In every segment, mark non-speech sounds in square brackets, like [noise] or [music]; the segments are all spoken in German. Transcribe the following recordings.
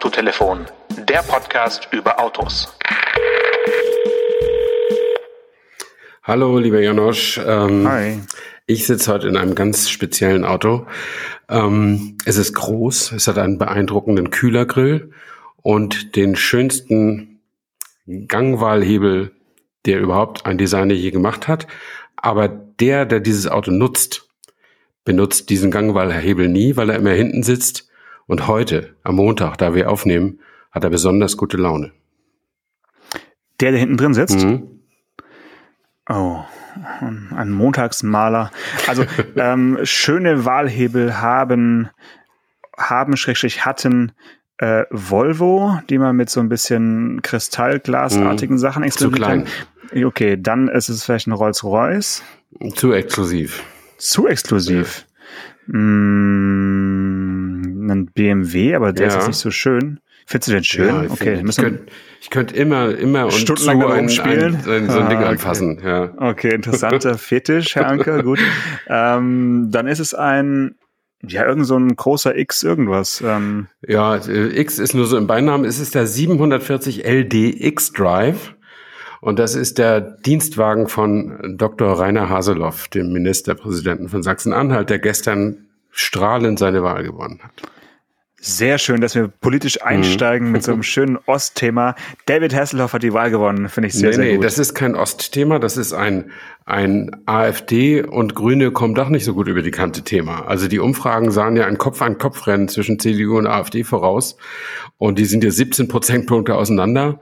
Autotelefon, der Podcast über Autos. Hallo, lieber Janosch. Ähm, Hi. Ich sitze heute in einem ganz speziellen Auto. Ähm, es ist groß, es hat einen beeindruckenden Kühlergrill und den schönsten Gangwahlhebel, der überhaupt ein Designer je gemacht hat. Aber der, der dieses Auto nutzt, benutzt diesen Gangwahlhebel nie, weil er immer hinten sitzt und heute, am Montag, da wir aufnehmen, hat er besonders gute Laune. Der, der hinten drin sitzt? Mhm. Oh, ein Montagsmaler. Also [laughs] ähm, schöne Wahlhebel haben, haben schrägstrich hatten äh, Volvo, die man mit so ein bisschen Kristallglasartigen mhm. Sachen experimentieren kann. Okay, dann ist es vielleicht ein Rolls-Royce. Zu exklusiv. Zu exklusiv. Mm, ein BMW, aber der ja. ist jetzt nicht so schön. Findest du den schön? Ja, ich okay, ich könnte könnt immer, immer und stundenlang ein, spielen. Ein, ein, so ein Ding ah, anfassen. Okay. Ja. okay, interessanter [laughs] Fetisch, Herr Anker. Gut. Ähm, dann ist es ein ja, irgend so ein großer X irgendwas. Ähm. Ja, äh, X ist nur so im Beinamen. Es ist der 740 LD X Drive. Und das ist der Dienstwagen von Dr. Rainer Haseloff, dem Ministerpräsidenten von Sachsen-Anhalt, der gestern strahlend seine Wahl gewonnen hat. Sehr schön, dass wir politisch mhm. einsteigen mhm. mit so einem schönen Ostthema. David Hasselhoff hat die Wahl gewonnen, finde ich sehr, nee, sehr nee, gut. das ist kein Ostthema, das ist ein, ein AfD und Grüne kommen doch nicht so gut über die Kante Thema. Also die Umfragen sahen ja ein Kopf-an-Kopf-Rennen zwischen CDU und AfD voraus und die sind ja 17 Prozentpunkte auseinander.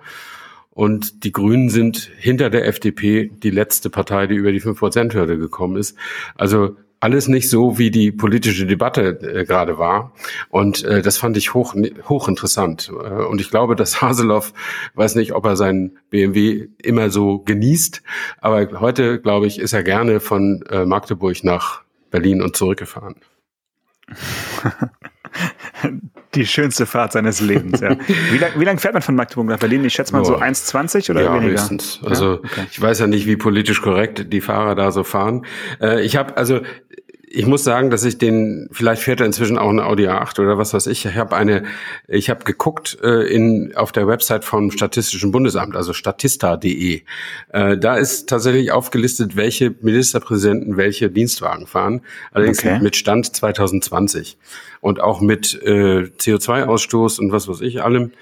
Und die Grünen sind hinter der FDP die letzte Partei, die über die 5-Prozent-Hürde gekommen ist. Also alles nicht so, wie die politische Debatte äh, gerade war. Und äh, das fand ich hoch, hochinteressant. Äh, und ich glaube, dass [laughs] Haseloff, weiß nicht, ob er seinen BMW immer so genießt, aber heute, glaube ich, ist er gerne von äh, Magdeburg nach Berlin und zurückgefahren. [laughs] [laughs] Die schönste Fahrt seines Lebens, ja. [laughs] Wie lange lang fährt man von Magdeburg nach Berlin? Ich schätze mal so 1,20 oder ja, weniger? Höchstens. Also ja? okay. ich weiß ja nicht, wie politisch korrekt die Fahrer da so fahren. Äh, ich habe also ich muss sagen, dass ich den, vielleicht fährt er inzwischen auch eine Audi A8 oder was weiß ich. Ich habe eine, ich habe geguckt äh, in auf der Website vom Statistischen Bundesamt, also statista.de. Äh, da ist tatsächlich aufgelistet, welche Ministerpräsidenten welche Dienstwagen fahren. Allerdings okay. mit Stand 2020 und auch mit äh, CO2-Ausstoß und was weiß ich allem.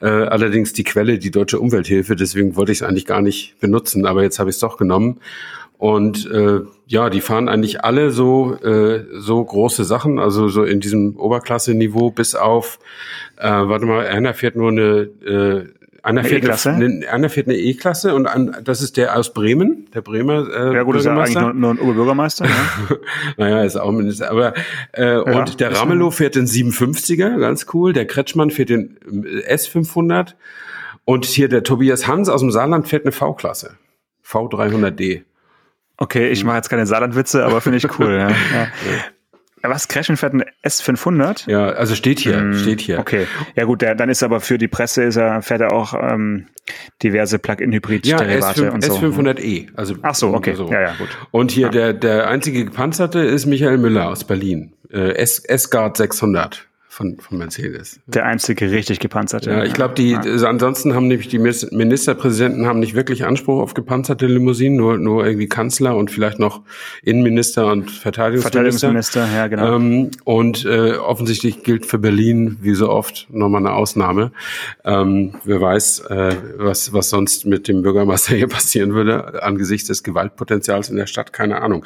Äh, allerdings die Quelle die Deutsche Umwelthilfe. Deswegen wollte ich es eigentlich gar nicht benutzen, aber jetzt habe ich es doch genommen. Und äh, ja, die fahren eigentlich alle so äh, so große Sachen, also so in diesem Oberklasse-Niveau bis auf, äh, warte mal, einer fährt nur eine, äh, einer eine fährt eine, einer fährt eine E-Klasse und an, das ist der aus Bremen, der Bremer äh, Ja gut, ist ja eigentlich nur, nur ein Oberbürgermeister. Ja. [laughs] naja, ist auch Minister, aber äh, ja, und der Ramelow fährt den 750er, ganz cool, der Kretschmann fährt den äh, S500 und hier der Tobias Hans aus dem Saarland fährt eine V-Klasse, V300D. Okay, ich mache jetzt keine Saarlandwitze, aber finde ich cool. ja. [laughs] ja. Was, Crashen fährt ein S500? Ja, also steht hier, hm, steht hier. Okay, ja gut, der, dann ist aber für die Presse ist er, fährt er auch ähm, diverse Plug-in-Hybrid-Derivate ja, und so. S500e. Also, Ach so, okay, so. ja, ja, gut. Und hier ja. der, der einzige gepanzerte ist Michael Müller aus Berlin. Äh, S-Guard 600 von, von Mercedes. Der einzige richtig gepanzerte. Ja, ich glaube, die ja. Also ansonsten haben nämlich die Ministerpräsidenten haben nicht wirklich Anspruch auf gepanzerte Limousinen, nur, nur irgendwie Kanzler und vielleicht noch Innenminister und Verteidigungsminister. Verteidigungsminister, ja, genau. Ähm, und äh, offensichtlich gilt für Berlin, wie so oft, nochmal eine Ausnahme. Ähm, wer weiß, äh, was, was sonst mit dem Bürgermeister hier [laughs] passieren würde, angesichts des Gewaltpotenzials in der Stadt, keine Ahnung.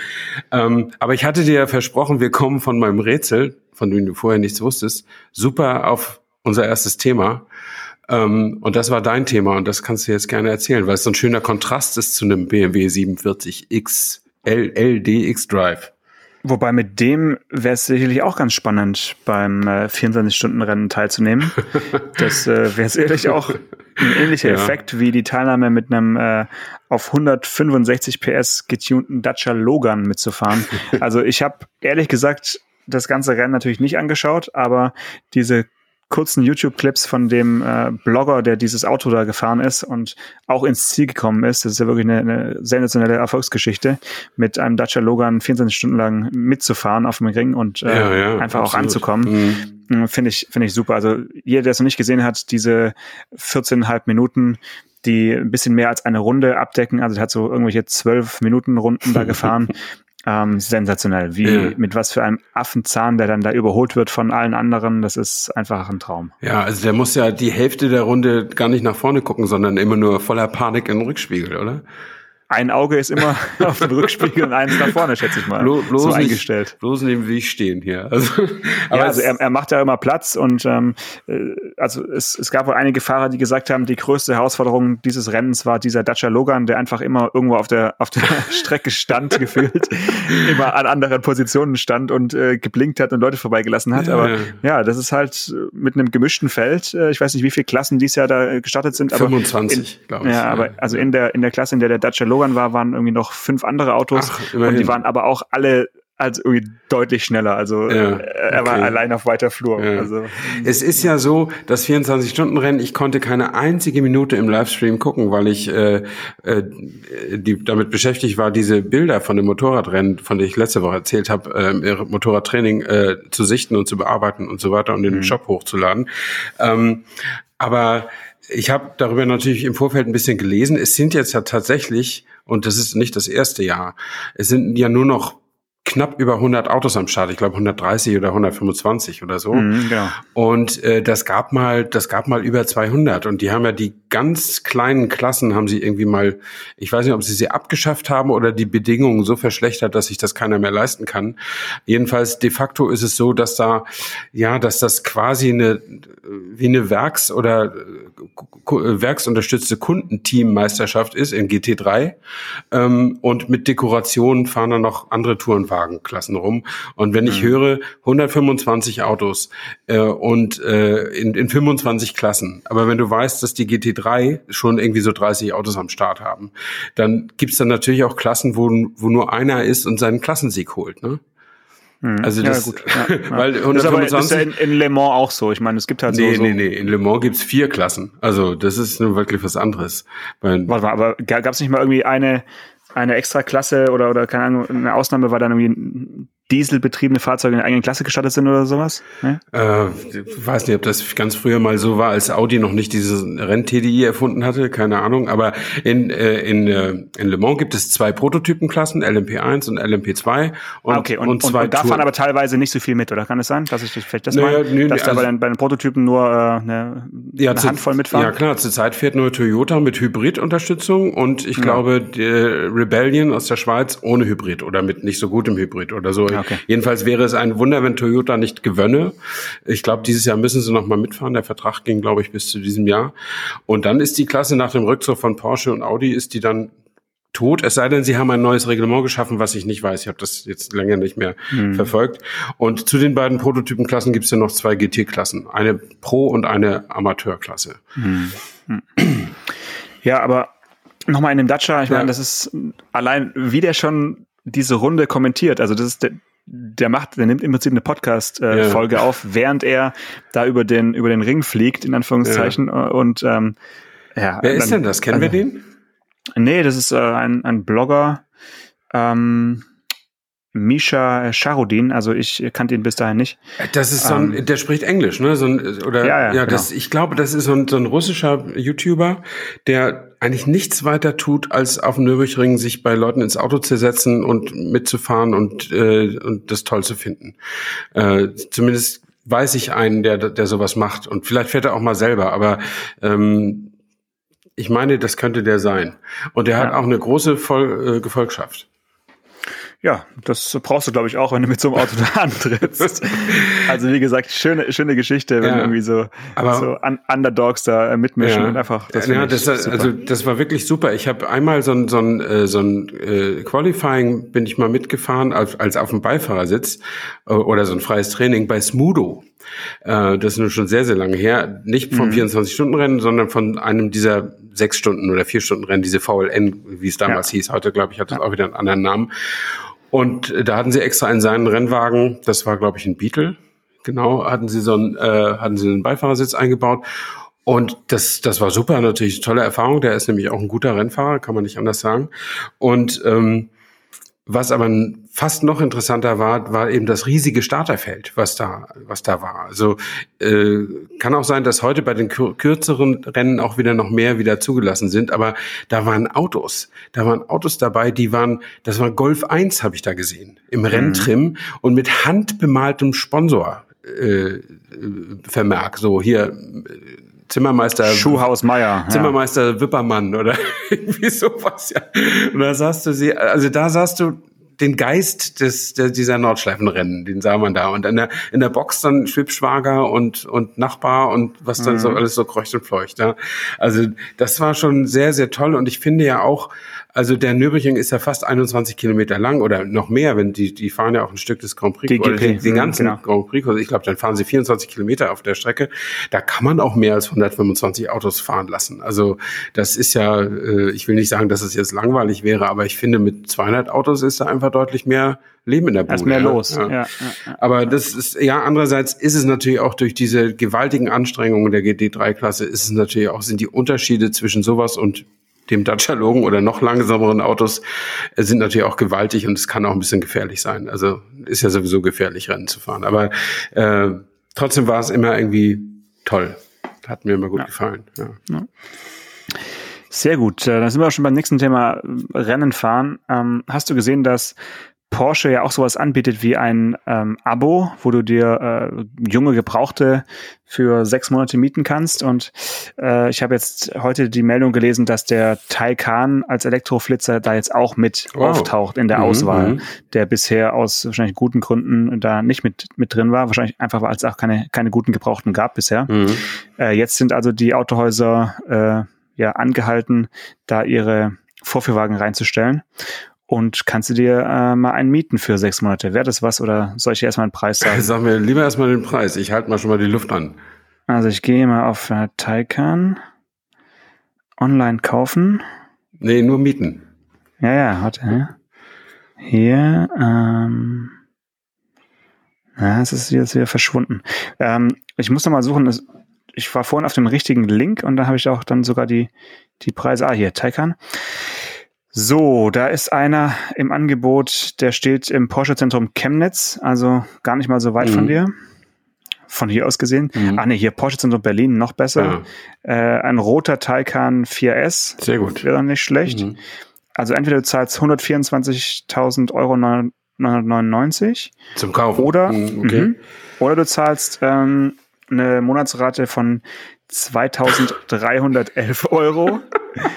Ähm, aber ich hatte dir ja versprochen, wir kommen von meinem Rätsel von denen du vorher nichts wusstest, super auf unser erstes Thema. Ähm, und das war dein Thema und das kannst du jetzt gerne erzählen, weil es so ein schöner Kontrast ist zu einem BMW 47X LDX Drive. Wobei mit dem wäre es sicherlich auch ganz spannend, beim äh, 24-Stunden-Rennen teilzunehmen. [laughs] das äh, wäre sicherlich auch ein ähnlicher ja. Effekt wie die Teilnahme mit einem äh, auf 165 PS getunten Dacia Logan mitzufahren. [laughs] Also ich habe ehrlich gesagt das ganze Rennen natürlich nicht angeschaut, aber diese kurzen YouTube-Clips von dem äh, Blogger, der dieses Auto da gefahren ist und auch ins Ziel gekommen ist. Das ist ja wirklich eine, eine sensationelle Erfolgsgeschichte, mit einem Dacia Logan 24 Stunden lang mitzufahren auf dem Ring und äh, ja, ja, einfach absolut. auch anzukommen. Mhm. hm, finde ich, finde ich super. Also jeder, der es noch nicht gesehen hat, diese 14,5 Minuten, die ein bisschen mehr als eine Runde abdecken. Also er hat so irgendwelche zwölf Minuten Runden da [laughs] gefahren. Ähm, sensationell. Wie, ja. mit was für einem Affenzahn, der dann da überholt wird von allen anderen. Das ist einfach ein Traum. Ja, also der muss ja die Hälfte der Runde gar nicht nach vorne gucken, sondern immer nur voller Panik in den Rückspiegel, oder? Ein Auge ist immer [laughs] auf dem Rückspiegel und eins nach vorne, schätze ich mal. Blo bloß so eingestellt. Nicht, bloß neben wie ich stehen hier. Also, [laughs] aber ja, also er, er macht ja immer Platz und ähm, äh, also es, es gab wohl einige Fahrer, die gesagt haben, die größte Herausforderung dieses Rennens war dieser Dacia Logan, der einfach immer irgendwo auf der auf der [laughs] Strecke stand gefühlt, immer an anderen Positionen stand und äh, geblinkt hat und Leute vorbeigelassen hat. Ja, aber ja. das ist halt mit einem gemischten Feld. Äh, ich weiß nicht, wie viele Klassen dies Jahr da gestartet sind. Aber 25, glaube ich. Ja, aber also in der in der Klasse, in der der Dacia Logan Logan war, waren irgendwie noch fünf andere Autos. Ach, und die waren aber auch alle also irgendwie deutlich schneller. Also ja, okay. er war allein auf weiter Flur. Ja. Also, es ist ja so, das 24-Stunden-Rennen, ich konnte keine einzige Minute im Livestream gucken, weil ich äh, äh, die, damit beschäftigt war, diese Bilder von dem Motorradrennen, von denen ich letzte Woche erzählt habe, äh, Motorradtraining äh, zu sichten und zu bearbeiten und so weiter und in den mhm. Shop hochzuladen. Ähm, aber ich habe darüber natürlich im Vorfeld ein bisschen gelesen. Es sind jetzt ja tatsächlich, und das ist nicht das erste Jahr, es sind ja nur noch knapp über 100 Autos am Start. Ich glaube 130 oder 125 oder so. Mhm, genau. Und äh, das gab mal, das gab mal über 200. Und die haben ja die ganz kleinen Klassen haben sie irgendwie mal, ich weiß nicht, ob sie sie abgeschafft haben oder die Bedingungen so verschlechtert, dass sich das keiner mehr leisten kann. Jedenfalls de facto ist es so, dass da, ja, dass das quasi eine wie eine Werks- oder äh, werksunterstützte Kundenteammeisterschaft ist in GT3 ähm, und mit Dekorationen fahren dann noch andere Tourenwagenklassen rum. Und wenn ich mhm. höre 125 Autos äh, und äh, in, in 25 Klassen, aber wenn du weißt, dass die GT3 schon irgendwie so 30 Autos am Start haben, dann gibt's dann natürlich auch Klassen, wo, wo nur einer ist und seinen Klassensieg holt. Ne? Mhm. Also das, ja, gut. [laughs] Ja, ja. weil 125 das ist, aber, ist ja in, in, Le Mans auch so. Ich meine, es gibt halt nee, so, Nee, nee, nee. In Le Mans gibt's vier Klassen. Also das ist nur wirklich was anderes. Weil, Warte mal, aber gab's nicht mal irgendwie eine eine extra Klasse oder oder keine Ahnung, eine Ausnahme war dann irgendwie dieselbetriebene Fahrzeuge in der eigenen Klasse gestartet sind oder sowas? Ne? Äh, ich weiß nicht, ob das ganz früher mal so war, als Audi noch nicht dieses Renn-TDI erfunden hatte, keine Ahnung. Aber in, äh, in, äh, in Le Mans gibt es zwei Prototypenklassen, LMP1 und LMP2. Und, ah, okay, und, und, zwei und, und da fahren aber teilweise nicht so viel mit, oder kann es sein, dass ich das vielleicht das naja, meine, nee, dass also, da bei den, bei den Prototypen nur äh, eine, ja, eine Handvoll mitfahren? Ja klar, zurzeit fährt nur Toyota mit Hybridunterstützung und ich ja. glaube die Rebellion aus der Schweiz ohne Hybrid oder mit nicht so gutem Hybrid oder so. Okay. Jedenfalls wäre es ein Wunder, wenn Toyota nicht gewönne. Ich glaube, dieses Jahr müssen sie noch mal mitfahren. Der Vertrag ging, glaube ich, bis zu diesem Jahr. Und dann ist die Klasse nach dem Rückzug von Porsche und Audi ist die dann tot, es sei denn, sie haben ein neues Reglement geschaffen, was ich nicht weiß. Ich habe das jetzt länger nicht mehr hm. verfolgt. Und zu den beiden Prototypenklassen gibt es ja noch zwei GT-Klassen, eine Pro- und eine Amateurklasse. Hm. Hm. Ja, aber nochmal in dem Dacia, ich ja. meine, das ist allein, wie der schon diese Runde kommentiert. Also das ist der, der macht, der nimmt im Prinzip eine Podcast-Folge äh, ja. auf, während er da über den über den Ring fliegt, in Anführungszeichen. Ja. Und ähm, ja. Wer ist denn das? Kennen also, wir den? Nee, das ist äh, ein, ein Blogger. Ähm, Misha Charudin, also ich kannte ihn bis dahin nicht. Das ist so ein, ähm, der spricht Englisch, ne? So ein, oder ja, ja, ja das, genau. ich glaube, das ist so ein, so ein russischer YouTuber, der eigentlich nichts weiter tut, als auf dem Nürburgring sich bei Leuten ins Auto zu setzen und mitzufahren und, äh, und das toll zu finden. Äh, zumindest weiß ich einen, der, der sowas macht. Und vielleicht fährt er auch mal selber, aber ähm, ich meine, das könnte der sein. Und der ja. hat auch eine große Voll, äh, Gefolgschaft. Ja, das brauchst du, glaube ich, auch, wenn du mit so einem Auto [laughs] da antrittst. also wie gesagt, schöne, schöne Geschichte, wenn ja, irgendwie so, so Un Underdogs da mitmischen ja, und einfach. Das ja, das, also das war wirklich super. Ich habe einmal so ein, so ein, äh, so ein äh, Qualifying bin ich mal mitgefahren, als, als auf dem Beifahrersitz äh, oder so ein freies Training bei Smudo. Äh, das ist nun schon sehr, sehr lange her. Nicht vom mhm. 24-Stunden-Rennen, sondern von einem dieser sechs Stunden oder vier Stunden Rennen, diese VLN, wie es damals ja. hieß. Heute, glaube ich, hat das auch wieder einen anderen Namen. Und da hatten sie extra in seinen Rennwagen, das war glaube ich ein Beetle, genau, hatten sie so einen, äh, hatten sie einen Beifahrersitz eingebaut. Und das, das war super, natürlich eine tolle Erfahrung. Der ist nämlich auch ein guter Rennfahrer, kann man nicht anders sagen. Und ähm, was aber fast noch interessanter war, war eben das riesige Starterfeld, was da, was da war. Also äh, kann auch sein, dass heute bei den kürzeren Rennen auch wieder noch mehr wieder zugelassen sind, aber da waren Autos, da waren Autos dabei, die waren, das war Golf 1, habe ich da gesehen, im Renntrim mhm. und mit handbemaltem Sponsor. Äh, Vermerk, so hier Zimmermeister Schuhhaus Meier, Zimmermeister ja. Wippermann oder [laughs] irgendwie sowas, ja. Und da sahst du sie, also da sahst du den Geist des, der, dieser Nordschleifenrennen, den sah man da. Und in der, in der Box dann Schwibschwager und, und Nachbar und was dann mhm. so alles so kreucht und fleucht. Ja. Also das war schon sehr, sehr toll. Und ich finde ja auch, also der Nürburgring ist ja fast 21 Kilometer lang oder noch mehr, wenn die, die fahren ja auch ein Stück des Grand Prix. Die, die, die ganzen genau. Grand Prix, ich glaube, dann fahren sie 24 Kilometer auf der Strecke. Da kann man auch mehr als 125 Autos fahren lassen. Also das ist ja, äh, ich will nicht sagen, dass es jetzt langweilig wäre, aber ich finde, mit 200 Autos ist da einfach deutlich mehr Leben in der Bude. Ist mehr los. Ja. Ja, ja, aber das ist, ja, andererseits ist es natürlich auch durch diese gewaltigen Anstrengungen der GT3-Klasse, ist es natürlich auch, sind die Unterschiede zwischen sowas und dem Dacia Logan oder noch langsameren Autos äh, sind natürlich auch gewaltig und es kann auch ein bisschen gefährlich sein. Also ist ja sowieso gefährlich, Rennen zu fahren. Aber äh, trotzdem war es immer irgendwie toll. Hat mir immer gut ja. gefallen. Ja. ja. Sehr gut. Äh, dann sind wir auch schon beim nächsten Thema Rennen fahren. Ähm, hast du gesehen, dass Porsche ja auch sowas anbietet wie ein ähm, Abo, wo du dir äh, junge Gebrauchte für sechs Monate mieten kannst. Und äh, ich habe jetzt heute die Meldung gelesen, dass der Taycan als Elektroflitzer da jetzt auch mit wow. auftaucht in der mhm, Auswahl, mhm. der bisher aus wahrscheinlich guten Gründen da nicht mit, mit drin war. Wahrscheinlich einfach, weil es auch keine, keine guten Gebrauchten gab bisher. Mhm. Äh, jetzt sind also die Autohäuser äh, ja angehalten, da ihre Vorführwagen reinzustellen. Und kannst du dir äh, mal einen mieten für sechs Monate? Wäre das was oder soll ich dir erstmal einen Preis [laughs] sagen? Sag mir lieber erstmal den Preis. Ich halte mal schon mal die Luft an. Also ich gehe mal auf äh, Taycan. Online kaufen. Nee, nur mieten. Ja, ja, warte. Ja. Hier, ähm, ja, es ist jetzt wieder verschwunden. Ähm, ich muss noch mal suchen. Ich war vorhin auf dem richtigen Link und da habe ich auch dann sogar die, die Preise. Ah, hier, Taycan. So, da ist einer im Angebot, der steht im Porsche Zentrum Chemnitz, also gar nicht mal so weit mhm. von dir. Von hier aus gesehen. Mhm. Ah ne, hier Porsche Zentrum Berlin, noch besser. Ja. Äh, ein roter Taycan 4S. Sehr gut. Wäre nicht schlecht. Mhm. Also entweder du zahlst 124.000 Euro 999. Zum Kaufen. Oder, mhm, okay. Mhm. oder du zahlst ähm, eine Monatsrate von 2311 Euro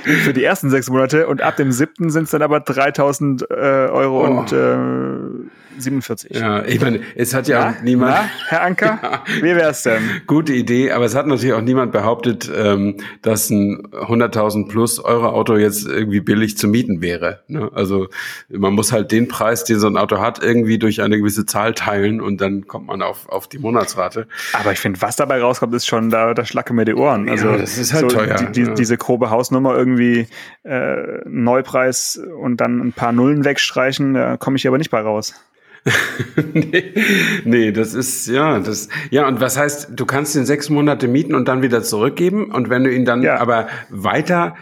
für die ersten sechs Monate und ab dem siebten sind es dann aber 3000 äh, Euro oh. und äh, 47. Ja, ich meine, es hat ja, ja niemand. Na, Herr Anker, [laughs] ja. wie wär's denn? Gute Idee, aber es hat natürlich auch niemand behauptet, ähm, dass ein 100.000 plus Euro Auto jetzt irgendwie billig zu mieten wäre. Ne? Also man muss halt den Preis, den so ein Auto hat, irgendwie durch eine gewisse Zahl teilen und dann kommt man auf, auf die Monatsrate. Aber ich finde, was dabei rauskommt, ist schon, da, da schlacke mir die Ohren. Also ja, das ist halt so teuer. Die, die, diese grobe Hausnummer irgendwie äh, Neupreis und dann ein paar Nullen wegstreichen, da komme ich aber nicht bei raus. [laughs] nee, nee, das ist, ja, das, ja, und was heißt, du kannst ihn sechs Monate mieten und dann wieder zurückgeben und wenn du ihn dann ja. aber weiter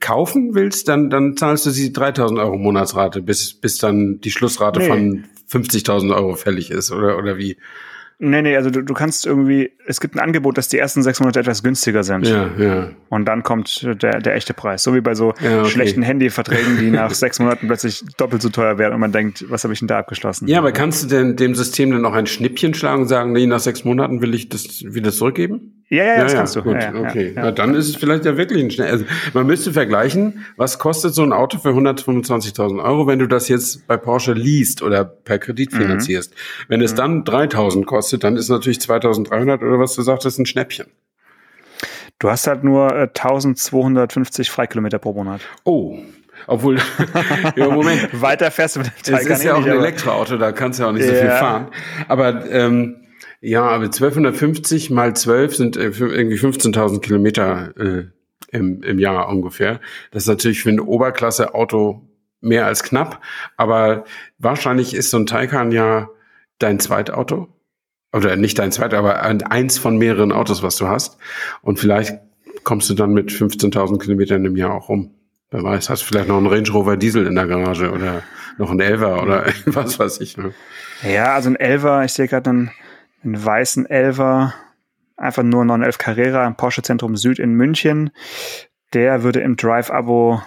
kaufen willst, dann, dann zahlst du sie 3000 Euro Monatsrate, bis, bis dann die Schlussrate nee. von 50.000 Euro fällig ist, oder, oder wie? Nee, nee, also du, du kannst irgendwie, es gibt ein Angebot, dass die ersten sechs Monate etwas günstiger sind. Ja, ja. Und dann kommt der, der echte Preis. So wie bei so ja, okay. schlechten Handyverträgen, die nach [laughs] sechs Monaten plötzlich doppelt so teuer werden und man denkt, was habe ich denn da abgeschlossen? Ja, aber kannst du denn dem System dann auch ein Schnippchen schlagen und sagen, nee, nach sechs Monaten will ich das wieder zurückgeben? Ja, ja, ja, das ja, kannst du. Gut, ja, okay. Ja, dann ist es vielleicht ja wirklich ein schnell. Also man müsste vergleichen, was kostet so ein Auto für 125.000 Euro, wenn du das jetzt bei Porsche liest oder per Kredit mhm. finanzierst. Mhm. Wenn es dann 3.000 kostet, dann ist natürlich 2.300 oder was du sagtest ein Schnäppchen. Du hast halt nur äh, 1250 Freikilometer pro Monat. Oh, obwohl, [laughs] ja, Moment. Weiter fährst du mit dem Teil Es ist ja auch ein Elektroauto, da kannst du ja auch nicht yeah. so viel fahren. Aber ähm, ja, aber 1250 mal 12 sind äh, irgendwie 15.000 Kilometer äh, im, im Jahr ungefähr. Das ist natürlich für ein Oberklasse-Auto mehr als knapp, aber wahrscheinlich ist so ein Taycan ja dein Zweitauto. Oder nicht dein zweit, aber eins von mehreren Autos, was du hast. Und vielleicht kommst du dann mit 15.000 Kilometern im Jahr auch rum. Wer weiß, hast du vielleicht noch einen Range Rover Diesel in der Garage oder noch ein Elver oder [laughs] was weiß ich. Ne? Ja, also ein Elver, ich sehe gerade einen, einen weißen Elver, einfach nur 911 Carrera im Porsche Zentrum Süd in München. Der würde im Drive-Abo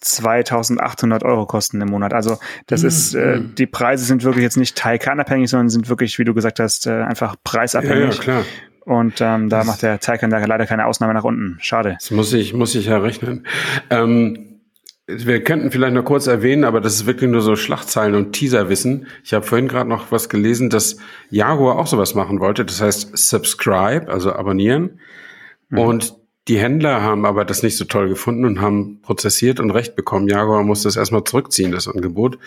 2800 Euro kosten im Monat. Also das mhm. ist, äh, die Preise sind wirklich jetzt nicht Taycan-abhängig, sondern sind wirklich, wie du gesagt hast, äh, einfach preisabhängig. Ja, klar. Und ähm, da das macht der Taycan leider keine Ausnahme nach unten. Schade. Das muss ich, muss ich ja rechnen. Ähm, wir könnten vielleicht noch kurz erwähnen, aber das ist wirklich nur so Schlachtzeilen und Teaserwissen. Ich habe vorhin gerade noch was gelesen, dass Jaguar auch sowas machen wollte. Das heißt Subscribe, also abonnieren. Mhm. Und die Händler haben aber das nicht so toll gefunden und haben prozessiert und Recht bekommen. Jaguar muss das erstmal zurückziehen, das Angebot.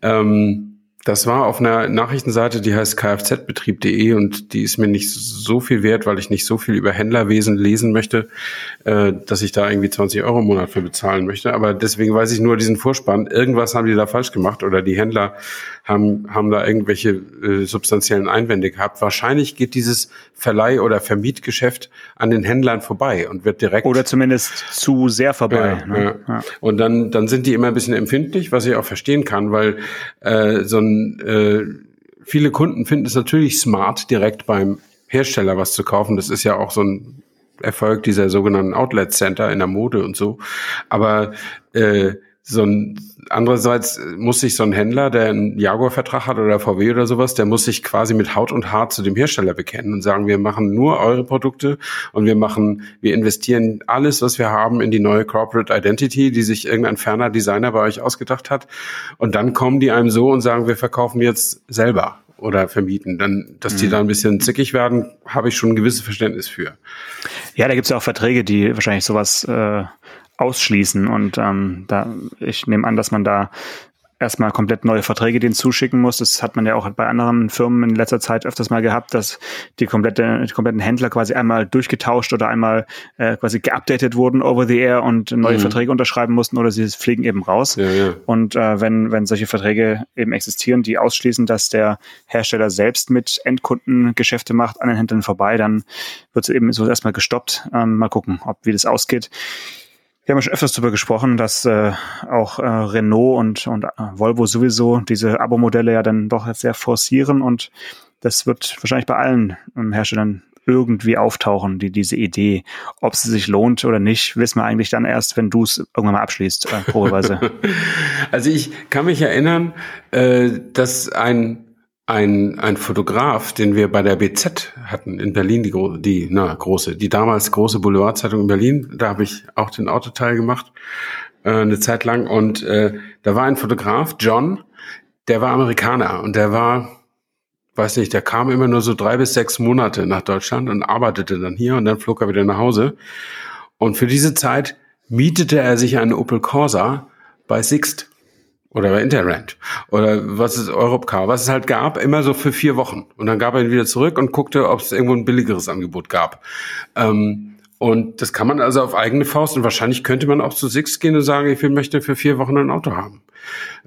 Ähm, das war auf einer Nachrichtenseite, die heißt kfzbetrieb.de und die ist mir nicht so viel wert, weil ich nicht so viel über Händlerwesen lesen möchte, äh, dass ich da irgendwie 20 Euro im Monat für bezahlen möchte. Aber deswegen weiß ich nur diesen Vorspann. Irgendwas haben die da falsch gemacht oder die Händler haben, haben da irgendwelche äh, substanziellen Einwände gehabt. Wahrscheinlich geht dieses Verleih- oder Vermietgeschäft an den Händlern vorbei und wird direkt. Oder zumindest zu sehr vorbei. Ja, ne? ja. Und dann, dann sind die immer ein bisschen empfindlich, was ich auch verstehen kann, weil äh, so ein äh, viele Kunden finden es natürlich smart, direkt beim Hersteller was zu kaufen. Das ist ja auch so ein Erfolg dieser sogenannten Outlet Center in der Mode und so. Aber äh, so ein andererseits muss sich so ein Händler, der einen Jaguar-Vertrag hat oder VW oder sowas, der muss sich quasi mit Haut und Haar zu dem Hersteller bekennen und sagen, wir machen nur eure Produkte und wir machen, wir investieren alles, was wir haben, in die neue Corporate Identity, die sich irgendein ferner Designer bei euch ausgedacht hat. Und dann kommen die einem so und sagen, wir verkaufen jetzt selber oder vermieten. Dann, dass die mhm. da ein bisschen zickig werden, habe ich schon ein gewisses Verständnis für. Ja, da gibt es ja auch Verträge, die wahrscheinlich sowas äh, ausschließen. Und ähm, da, ich nehme an, dass man da erstmal komplett neue Verträge denen zuschicken muss. Das hat man ja auch bei anderen Firmen in letzter Zeit öfters mal gehabt, dass die komplette, die kompletten Händler quasi einmal durchgetauscht oder einmal äh, quasi geupdatet wurden over the air und neue mhm. Verträge unterschreiben mussten oder sie fliegen eben raus. Ja, ja. Und äh, wenn, wenn solche Verträge eben existieren, die ausschließen, dass der Hersteller selbst mit Endkunden Geschäfte macht an den Händlern vorbei, dann wird es eben so erstmal gestoppt. Ähm, mal gucken, ob wie das ausgeht. Wir haben schon öfters darüber gesprochen, dass äh, auch äh, Renault und, und äh, Volvo sowieso diese Abo-Modelle ja dann doch sehr forcieren und das wird wahrscheinlich bei allen ähm, Herstellern irgendwie auftauchen, die diese Idee. Ob es sich lohnt oder nicht, wissen wir eigentlich dann erst, wenn du es irgendwann mal abschließt, äh, probeweise. [laughs] also ich kann mich erinnern, äh, dass ein ein, ein Fotograf, den wir bei der BZ hatten in Berlin, die, die na, große, die damals große Boulevardzeitung in Berlin, da habe ich auch den Autoteil gemacht, äh, eine Zeit lang. Und äh, da war ein Fotograf, John, der war Amerikaner und der war, weiß nicht, der kam immer nur so drei bis sechs Monate nach Deutschland und arbeitete dann hier und dann flog er wieder nach Hause. Und für diese Zeit mietete er sich einen Opel Corsa bei Sixt oder bei Interrent oder was ist Europcar, was es halt gab, immer so für vier Wochen. Und dann gab er ihn wieder zurück und guckte, ob es irgendwo ein billigeres Angebot gab. Ähm, und das kann man also auf eigene Faust und wahrscheinlich könnte man auch zu Six gehen und sagen, ich möchte für vier Wochen ein Auto haben.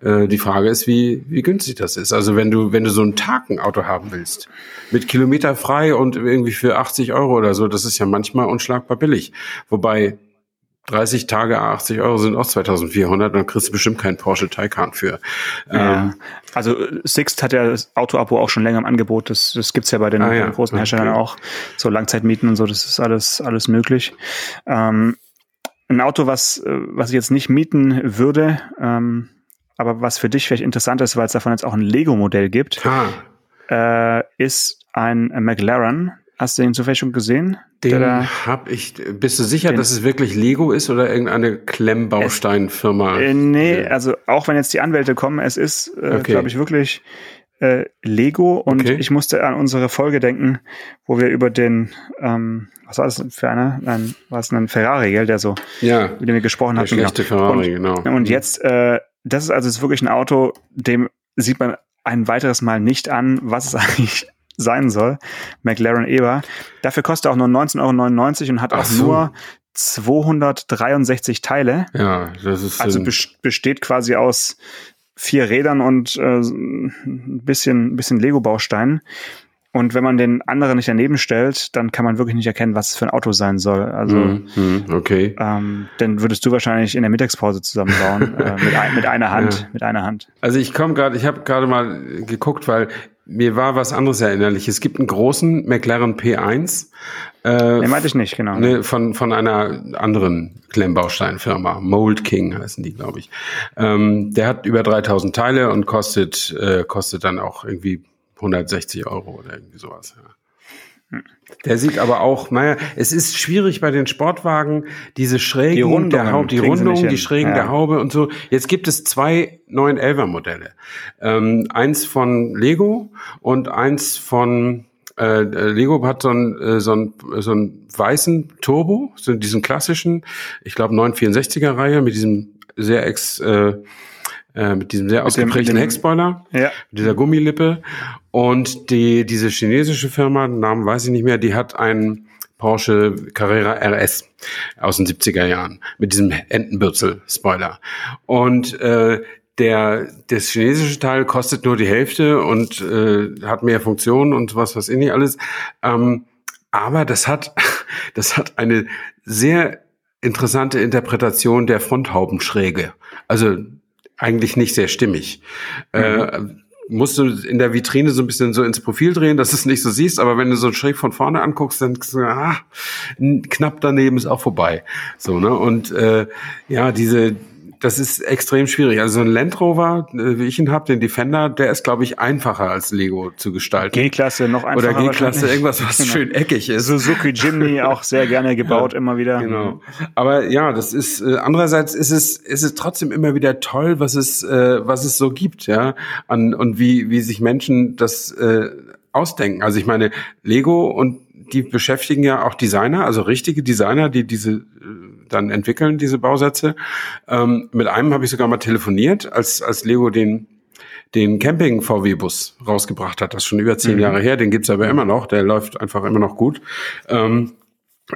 Äh, die Frage ist, wie, wie günstig das ist. Also wenn du, wenn du so ein Auto haben willst, mit Kilometer frei und irgendwie für 80 Euro oder so, das ist ja manchmal unschlagbar billig. Wobei 30 Tage 80 Euro sind auch 2400, dann kriegst du bestimmt keinen Porsche Taycan für. Ja. Ähm, also Sixt hat ja das Auto-Abo auch schon länger im Angebot. Das, das gibt's ja bei den ah, ja. großen Herstellern okay. auch. So Langzeitmieten und so, das ist alles, alles möglich. Ähm, ein Auto, was, was ich jetzt nicht mieten würde, ähm, aber was für dich vielleicht interessant ist, weil es davon jetzt auch ein Lego-Modell gibt, ah. äh, ist ein McLaren Hast du den zufällig schon gesehen? Den hab ich. Bist du sicher, dass es wirklich Lego ist oder irgendeine Klemmbausteinfirma? Äh, nee, also auch wenn jetzt die Anwälte kommen, es ist, äh, okay. glaube ich, wirklich äh, Lego und okay. ich musste an unsere Folge denken, wo wir über den, ähm, was war das für einer? Nein, war es ein Ferrari, gell, der so, ja, mit dem wir gesprochen hatten. Schlechte genau. Ferrari, und, genau. Und jetzt, äh, das ist also ist wirklich ein Auto, dem sieht man ein weiteres Mal nicht an, was es [laughs] eigentlich sein soll, McLaren Eber. Dafür kostet er auch nur 19,99 Euro und hat Ach auch so. nur 263 Teile. Ja, das ist. Also besteht quasi aus vier Rädern und äh, ein bisschen, ein bisschen Lego-Bausteinen. Und wenn man den anderen nicht daneben stellt, dann kann man wirklich nicht erkennen, was es für ein Auto sein soll. Also, mm, okay. Ähm, dann würdest du wahrscheinlich in der Mittagspause zusammenbauen äh, mit, ein, mit einer [laughs] Hand, ja. mit einer Hand. Also ich komme gerade, ich habe gerade mal geguckt, weil mir war was anderes erinnerlich. Es gibt einen großen McLaren P1. Äh, Den meinte ich nicht, genau. Ne, von, von einer anderen Klemmbausteinfirma. Mold King heißen die, glaube ich. Ähm, der hat über 3000 Teile und kostet, äh, kostet dann auch irgendwie 160 Euro oder irgendwie sowas. Ja. Der sieht aber auch, naja, es ist schwierig bei den Sportwagen, diese Schrägen die Rundungen, der Haube, die Rundungen, die Schrägen ja. der Haube und so. Jetzt gibt es zwei 911er Modelle. Ähm, eins von Lego und eins von äh, Lego hat so einen, äh, so einen, so einen weißen Turbo, so diesen klassischen, ich glaube 964er Reihe mit diesem sehr ex, äh, äh, mit diesem sehr ausgeprägten Heckspoiler, ja. mit dieser Gummilippe. Und die, diese chinesische Firma, Namen weiß ich nicht mehr, die hat einen Porsche Carrera RS aus den 70er Jahren mit diesem Entenbürzel-Spoiler. Und äh, der, das chinesische Teil kostet nur die Hälfte und äh, hat mehr Funktionen und was was eh nicht alles. Ähm, aber das hat, [laughs] das hat eine sehr interessante Interpretation der Fronthaubenschräge. Also eigentlich nicht sehr stimmig. Mhm. Äh, musst du in der Vitrine so ein bisschen so ins Profil drehen, dass du es nicht so siehst, aber wenn du so schräg von vorne anguckst, dann ah, knapp daneben ist auch vorbei. So, ne? Und äh, ja, diese, das ist extrem schwierig. Also so ein Land Rover, äh, wie ich ihn habe, den Defender, der ist, glaube ich, einfacher als Lego zu gestalten. G-Klasse noch einfacher. Oder G-Klasse, irgendwas, was genau. schön eckig ist. Suzuki Jimny auch sehr gerne gebaut, ja, immer wieder. Genau. Aber ja, das ist, äh, andererseits ist es, ist es trotzdem immer wieder toll, was es, äh, was es so gibt, ja, an, und wie, wie sich Menschen das, äh, ausdenken. Also ich meine, Lego und die beschäftigen ja auch Designer, also richtige Designer, die diese dann entwickeln, diese Bausätze. Ähm, mit einem habe ich sogar mal telefoniert, als, als Lego den den Camping-VW-Bus rausgebracht hat. Das ist schon über zehn mhm. Jahre her, den gibt's aber immer noch, der läuft einfach immer noch gut. Ähm,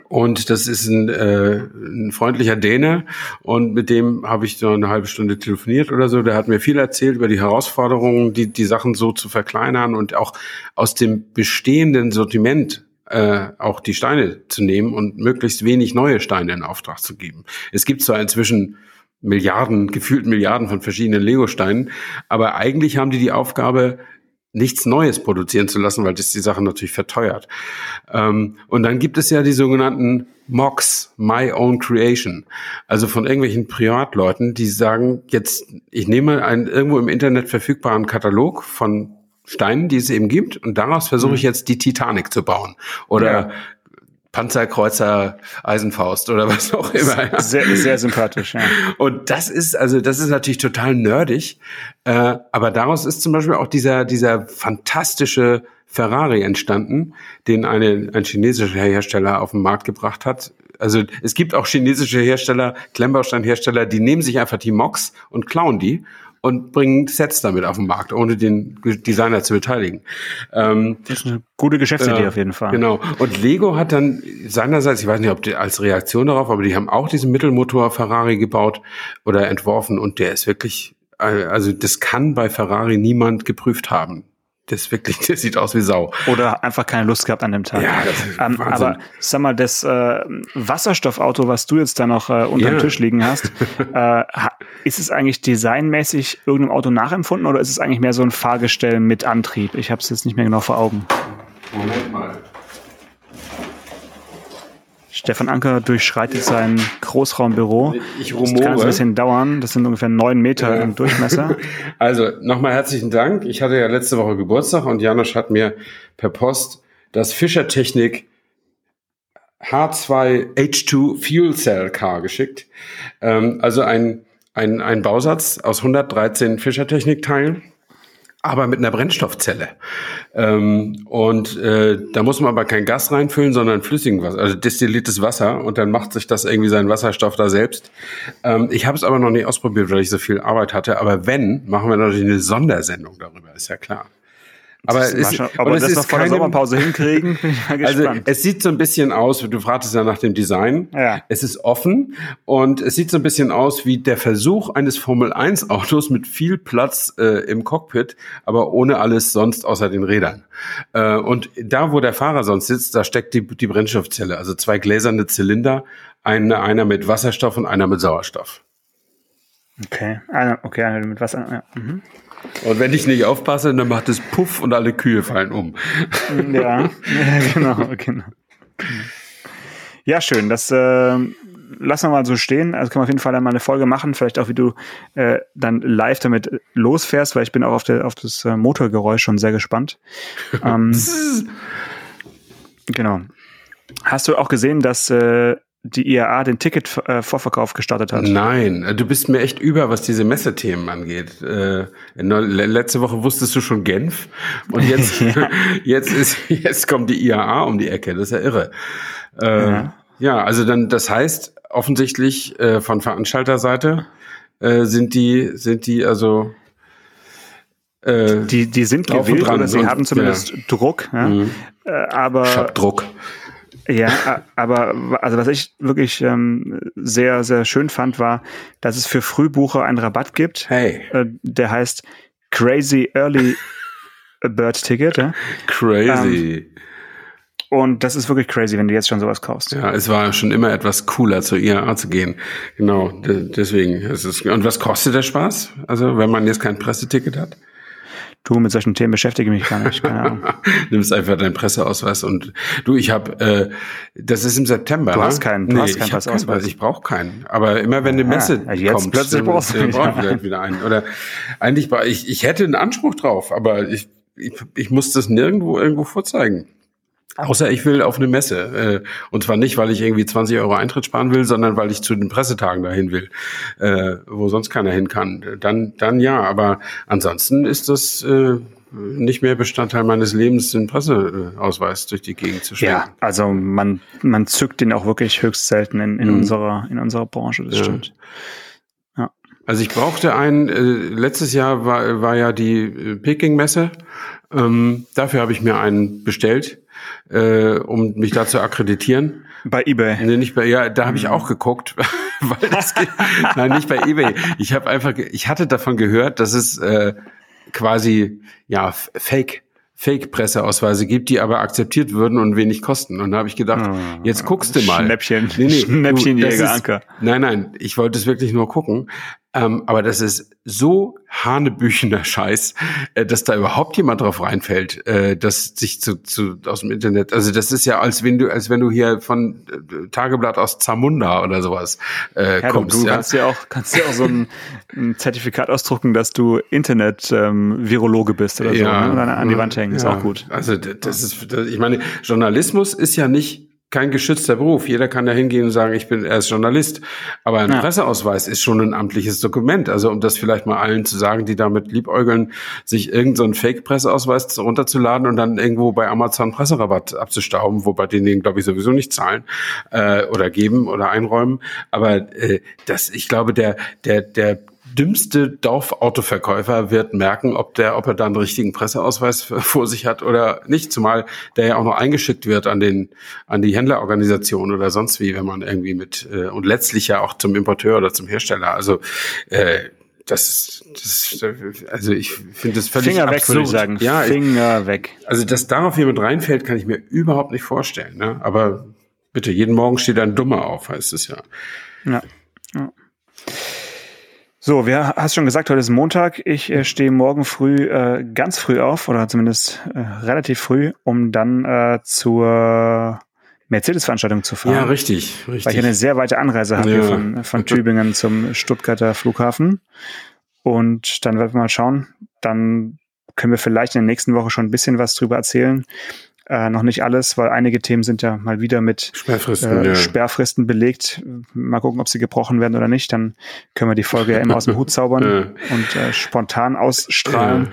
und das ist ein, äh, ein freundlicher Däne und mit dem habe ich so eine halbe Stunde telefoniert oder so. Der hat mir viel erzählt über die Herausforderungen, die, die Sachen so zu verkleinern und auch aus dem bestehenden Sortiment äh, auch die Steine zu nehmen und möglichst wenig neue Steine in Auftrag zu geben. Es gibt zwar inzwischen Milliarden, gefühlt Milliarden von verschiedenen Lego-Steinen, aber eigentlich haben die die Aufgabe, nichts Neues produzieren zu lassen, weil das die Sache natürlich verteuert. Ähm, und dann gibt es ja die sogenannten MOCs, My Own Creation, also von irgendwelchen Privatleuten, die sagen, jetzt, ich nehme einen irgendwo im Internet verfügbaren Katalog von Steinen, die es eben gibt, und daraus versuche ich mhm. jetzt die Titanic zu bauen. Oder ja. Panzerkreuzer Eisenfaust oder was auch immer. Ja. Sehr, sehr sympathisch, ja. Und das ist, also das ist natürlich total nerdig, äh, aber daraus ist zum Beispiel auch dieser, dieser fantastische Ferrari entstanden, den eine, ein chinesischer Hersteller auf den Markt gebracht hat. Also es gibt auch chinesische Hersteller, Klemmbausteinhersteller, die nehmen sich einfach die Mocs und klauen die und bringen Sets damit auf den Markt, ohne den Designer zu beteiligen. Ähm, das ist eine gute Geschäftsidee äh, auf jeden Fall. Genau. Und Lego hat dann seinerseits, ich weiß nicht, ob die, als Reaktion darauf, aber die haben auch diesen Mittelmotor Ferrari gebaut oder entworfen und der ist wirklich, äh, also das kann bei Ferrari niemand geprüft haben. Das wirklich, [laughs] das sieht aus wie Sau. Oder einfach keine Lust gehabt an dem Tag. Ja, ähm, aber sag mal, das äh, Wasserstoffauto, was du jetzt da noch äh, unter dem Tisch liegen hast, [laughs] äh, ist es eigentlich designmäßig irgendeinem Auto nachempfunden oder ist es eigentlich mehr so ein Fahrgestell mit Antrieb? Ich habe es jetzt nicht mehr genau vor Augen. Moment mal. Stefan Anker durchschreitet sein Großraumbüro. Ich rumore. Das kann ein bisschen dauern. Das sind ungefähr neun Meter ja. im Durchmesser. [laughs] Also nochmal herzlichen Dank. Ich hatte ja letzte Woche Geburtstag und Janosch hat mir per Post das Fischer Technik H2H2 Fuel Cell Car geschickt. Ähm, also ein, ein, ein Bausatz aus 113 Fischer Technik Teilen aber mit einer Brennstoffzelle. Ähm, und äh, da muss man aber kein Gas reinfüllen, sondern flüssigen Wasser, also destilliertes Wasser und dann macht sich das irgendwie seinen Wasserstoff da selbst. Ähm, ich habe es aber noch nie ausprobiert, weil ich so viel Arbeit hatte. Aber wenn, machen wir natürlich eine Sondersendung darüber, ist ja klar. Aber, Das es, schon, aber das ist noch vor der keine- Sommerpause hinkriegen, [laughs] bin ich mal Also es sieht so ein bisschen aus, du fragtest ja nach dem Design. Ja. Es ist offen und es sieht so ein bisschen aus wie der Versuch eines Formel 1 Autos mit viel Platz äh, im Cockpit, aber ohne alles sonst außer den Rädern. Äh, und da, wo der Fahrer sonst sitzt, da steckt die, die Brennstoffzelle, also zwei gläserne Zylinder, eine, einer mit Wasserstoff und einer mit Sauerstoff. Okay, einer, okay, mit Wasser. Ja. Mhm. Und wenn ich nicht aufpasse, dann macht es Puff und alle Kühe fallen um. Ja, [laughs] ja genau, genau. Ja, schön. Das äh, lassen wir mal so stehen. Also können wir auf jeden Fall einmal eine Folge machen. Vielleicht auch, wie du äh, dann live damit losfährst, weil ich bin auch auf, der, auf das äh, Motorgeräusch schon sehr gespannt. [laughs] ähm, genau. Hast du auch gesehen, dass äh, die IAA den Ticket-Vorverkauf gestartet hat? Nein, äh, du bist mir echt über, was diese Messethemen angeht. Äh, ne- le- letzte Woche wusstest du schon Genf und jetzt, [laughs] [laughs] jetzt ist, jetzt kommt die IAA um die Ecke. Das ist ja irre. Äh, Ja. ja. also dann, das heißt offensichtlich äh, von Veranstalterseite äh, sind die, sind die also äh, Die, die sind dran oder sie und- haben zumindest Druck. Ja? Mhm. Äh, aber ich hab Druck. Ja, aber also was ich wirklich ähm, sehr, sehr schön fand, war, dass es für Frühbucher einen Rabatt gibt. Hey, Äh, der heißt Crazy Early [laughs] Bird Ticket. Ja? crazy. Und das ist wirklich crazy, wenn du jetzt schon sowas kaufst. Ja, es war schon immer etwas cooler zur IAA zu gehen. Genau, de- deswegen ist es. Und was kostet der Spaß? Also, wenn man jetzt kein Presseticket hat? Du, mit solchen Themen beschäftige ich mich gar nicht. Keine Ahnung. [laughs] Nimmst einfach deinen Presseausweis und du, ich habe, äh, das ist im September. Du ne? hast keinen- du hast keinen Presseausweis. Ich brauche keinen. Aber immer wenn eine Messe ja, jetzt kommt, plötzlich dann brauchst du dann wieder brauche ich vielleicht wieder einen. Oder eigentlich, war ich, ich hätte einen Anspruch drauf, aber ich, ich, ich muss das nirgendwo irgendwo vorzeigen. Außer ich will auf eine Messe. Äh, und zwar nicht, weil ich irgendwie 20 Euro Eintritt sparen will, sondern weil ich zu den Pressetagen dahin will, äh, wo sonst keiner hin kann. Dann, dann ja. Aber ansonsten ist das äh, nicht mehr Bestandteil meines Lebens, den Presseausweis durch die Gegend zu schleppen. Ja, also man, man zückt den auch wirklich höchst selten in, in, Mhm. unserer, in unserer Branche, das Ja. stimmt. Also ich brauchte einen, äh, letztes Jahr war, war ja die Peking-Messe. Ähm, dafür habe ich mir einen bestellt, äh, um mich da zu akkreditieren. Bei eBay. Nee, nicht bei, ja, da habe ich auch geguckt, [laughs] weil das geht, nein, nicht bei eBay. Ich habe einfach, ich hatte davon gehört, dass es äh, quasi ja Fake Fake-Presseausweise gibt, die aber akzeptiert würden und wenig kosten. Und da habe ich gedacht, Ah, jetzt guckst du mal. Schnäppchen. du, Schnäppchenjäger das ist- Anker. Nein, nein, ich wollte es wirklich nur gucken. Ähm, aber das ist so hanebüchener Scheiß, äh, dass da überhaupt jemand drauf reinfällt, äh, das sich zu, zu aus dem Internet. Also das ist ja, als wenn du, als wenn du hier von äh, Tageblatt aus Zamunda oder sowas äh, Ja, du, kommst. du ja. kannst ja auch, kannst ja auch so ein, ein Zertifikat ausdrucken, dass du Internet-Virologe bist oder so, ne? Und dann an die Wand hängen, ist ja. auch gut. Also das ist, das, ich meine, Journalismus ist ja nicht kein geschützter Beruf. Jeder kann da hingehen und sagen, ich bin erst Journalist. Aber ein Ja. Presseausweis ist schon ein amtliches Dokument. Also um das vielleicht mal allen zu sagen, die damit liebäugeln, sich irgendeinen so Fake-Presseausweis runterzuladen und dann irgendwo bei Amazon Presserabatt abzustauben, wobei die den, glaube ich, sowieso nicht zahlen äh, oder geben oder einräumen. Aber äh, das, ich glaube, der, der, der dümmste Dorfautoverkäufer wird merken, ob der, ob er da einen richtigen Presseausweis vor sich hat oder nicht. Zumal der ja auch noch eingeschickt wird an den, an die Händlerorganisation oder sonst wie, wenn man irgendwie mit äh, und letztlich ja auch zum Importeur oder zum Hersteller. Also äh, das, das, also ich finde das völlig Finger weg, absurd. würde ich sagen. Ja, ich, Finger weg. also dass darauf jemand reinfällt, kann ich mir überhaupt nicht vorstellen. Ne? Aber bitte, jeden Morgen steht ein Dummer auf, heißt es. Ja. ja. So, wir hast schon gesagt, heute ist Montag. Ich äh, stehe morgen früh äh, ganz früh auf oder zumindest äh, relativ früh, um dann äh, zur Mercedes-Veranstaltung zu fahren. Ja, richtig, weil ich richtig. eine sehr weite Anreise habe Ja. von, von [laughs] Tübingen zum Stuttgarter Flughafen. Und dann werden wir mal schauen. Dann können wir vielleicht in der nächsten Woche schon ein bisschen was drüber erzählen. Äh, noch nicht alles, weil einige Themen sind ja mal wieder mit Sperrfristen, äh, ja. Sperrfristen belegt. Mal gucken, ob sie gebrochen werden oder nicht. Dann können wir die Folge ja immer aus dem Hut [laughs] zaubern und äh, spontan ausstrahlen.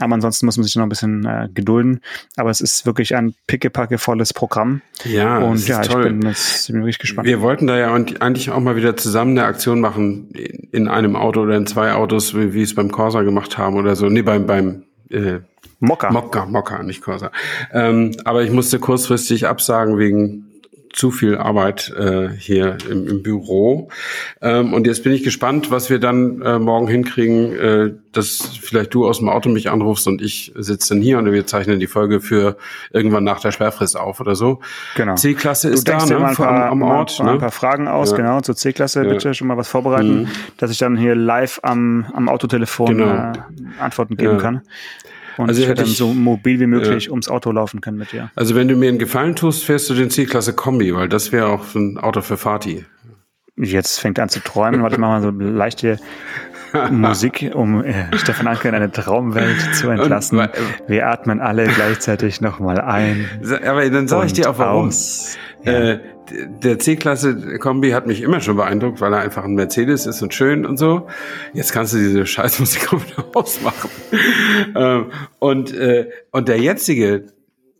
Aber ansonsten muss man sich noch ein bisschen äh, gedulden. Aber es ist wirklich ein pickepackevolles Programm. Ja, und ist ja, ich toll. bin, jetzt, bin wirklich gespannt. Wir wollten da ja und- eigentlich auch mal wieder zusammen eine Aktion machen in in einem Auto oder in zwei Autos, wie, wie es beim Corsa gemacht haben oder so. Nee, beim, beim äh, Mokka. Mokka, Mokka, nicht Corsa. Ähm, aber ich musste kurzfristig absagen wegen zu viel Arbeit äh, hier im, im Büro. Ähm, und jetzt bin ich gespannt, was wir dann äh, morgen hinkriegen, äh, dass vielleicht du aus dem Auto mich anrufst und ich sitze dann hier und wir zeichnen die Folge für irgendwann nach der Sperrfrist auf oder so. Genau. C-Klasse ist da, ne? Ein paar, am, am Ort. Mal, ne? ein paar Fragen aus, ja. genau. Zur C-Klasse ja. bitte schon mal was vorbereiten, mhm. dass ich dann hier live am, am Autotelefon genau. äh, Antworten geben ja. kann und also ich dann so mobil wie möglich ja. ums Auto laufen können mit dir. Also wenn du mir einen Gefallen tust, fährst du den C-Klasse Kombi, weil das wäre auch ein Auto für Fati. Jetzt fängt an zu träumen. Warte, mal so leichte Musik, um äh, Stefan Anker in eine Traumwelt zu entlassen. Und, Wir atmen alle gleichzeitig nochmal ein. Aber dann sage ich dir auch warum. Aus. Ja. Äh, der C-Klasse-Kombi hat mich immer schon beeindruckt, weil er einfach ein Mercedes ist und schön und so. Jetzt kannst du diese Scheißmusik [laughs] auch wieder ausmachen. ähm, und, äh, und der jetzige,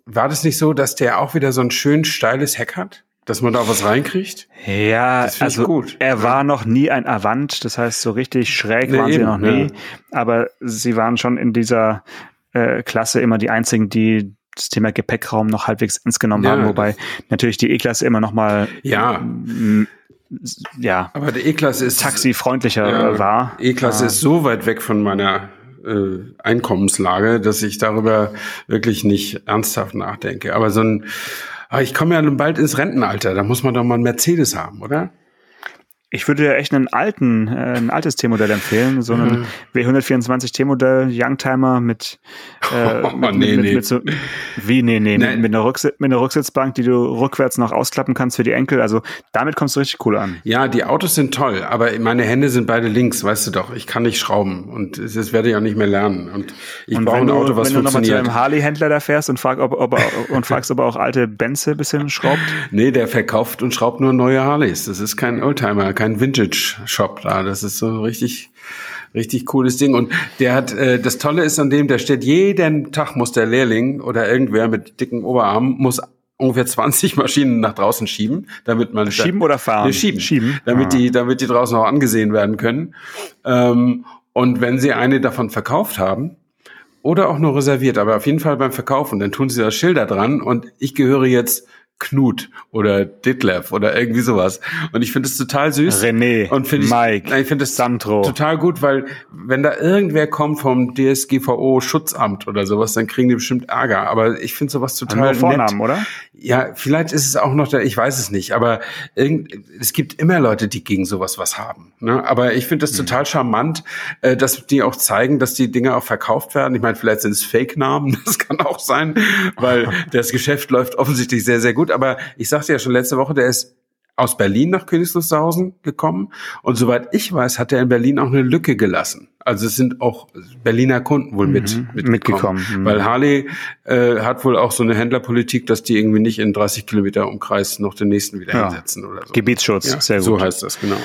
war das nicht so, dass der auch wieder so ein schön steiles Heck hat? Dass man da was reinkriegt? Ja, also gut. er war noch nie ein Avant, das heißt so richtig schräg nee, waren sie eben, noch nie. Ja. Aber sie waren schon in dieser äh, Klasse immer die einzigen, die das Thema Gepäckraum noch halbwegs ernst genommen ja, haben, wobei natürlich die E-Klasse immer noch mal ja ja aber der E-Klasse ist taxifreundlicher ja, war. E-Klasse äh, ist so weit weg von meiner äh, Einkommenslage, dass ich darüber wirklich nicht ernsthaft nachdenke. Aber so ein, ah, ich komme ja bald ins Rentenalter, da muss man doch mal einen Mercedes haben, oder? Ich würde dir echt einen alten, äh, ein altes T-Modell empfehlen, so einen mhm. W124 T-Modell, Youngtimer mit, äh, [laughs] oh, mit, nee, mit, nee. mit, so, wie, nee, nee, nee. Mit, mit, einer Rücksitz, mit einer Rücksitzbank, die du rückwärts noch ausklappen kannst für die Enkel. Also damit kommst du richtig cool an. Ja, die Autos sind toll, aber meine Hände sind beide links, weißt du doch. Ich kann nicht schrauben und das werde ich auch nicht mehr lernen. Und ich und brauche ein Auto, was wenn funktioniert. Wenn du nochmal zu einem Harley-Händler da fährst und, frag, ob, ob er, und fragst, ob er auch alte Benze bisschen schraubt? [laughs] Nee, der verkauft und schraubt nur neue Harleys. Das ist kein Oldtimer, kein kein Vintage-Shop da. Das ist so richtig, richtig cooles Ding. Und der hat, äh, das Tolle ist an dem, der steht jeden Tag muss der Lehrling oder irgendwer mit dicken Oberarmen muss ungefähr 20 [laughs] Maschinen nach draußen schieben, damit man schieben oder fahren, nee, schieben, schieben, damit ah. die, damit die draußen auch angesehen werden können. Ähm, und wenn sie eine davon verkauft haben, oder auch nur reserviert, aber auf jeden Fall beim Verkaufen, dann tun sie das Schilder dran und ich gehöre jetzt Knut oder Ditlev oder irgendwie sowas. Und ich finde es total süß. René, und find ich, Mike, ich finde es Sandro. total gut, weil wenn da irgendwer kommt vom DSGVO Schutzamt oder sowas, dann kriegen die bestimmt Ärger. Aber ich finde sowas total Nur Vornamen, nett. oder? Ja, vielleicht ist es auch noch da, ich weiß es nicht, aber irgend, es gibt immer Leute, die gegen sowas was haben. Ne? Aber ich finde das mhm. total charmant, äh, dass die auch zeigen, dass die Dinge auch verkauft werden. Ich meine, vielleicht sind es Fake-Namen, [laughs] das kann auch sein, weil [laughs] das Geschäft läuft offensichtlich sehr, sehr gut. Aber ich sagte ja schon letzte Woche, der ist aus Berlin nach Königs Wusterhausen gekommen. Und soweit ich weiß, hat er in Berlin auch eine Lücke gelassen. Also es sind auch Berliner Kunden wohl mit, mhm, mitgekommen. mitgekommen. Mhm. Weil Harley äh, hat wohl auch so eine Händlerpolitik, dass die irgendwie nicht in 30 Kilometer Umkreis noch den nächsten wieder ja. hinsetzen oder so. Gebietsschutz, ja, sehr gut. So heißt das, genau.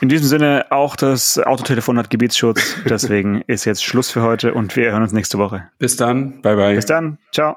In diesem Sinne, auch das Autotelefon hat Gebietsschutz. [laughs] Deswegen ist jetzt Schluss für heute und wir hören uns nächste Woche. Bis dann. Bye, bye. Bis dann. Ciao.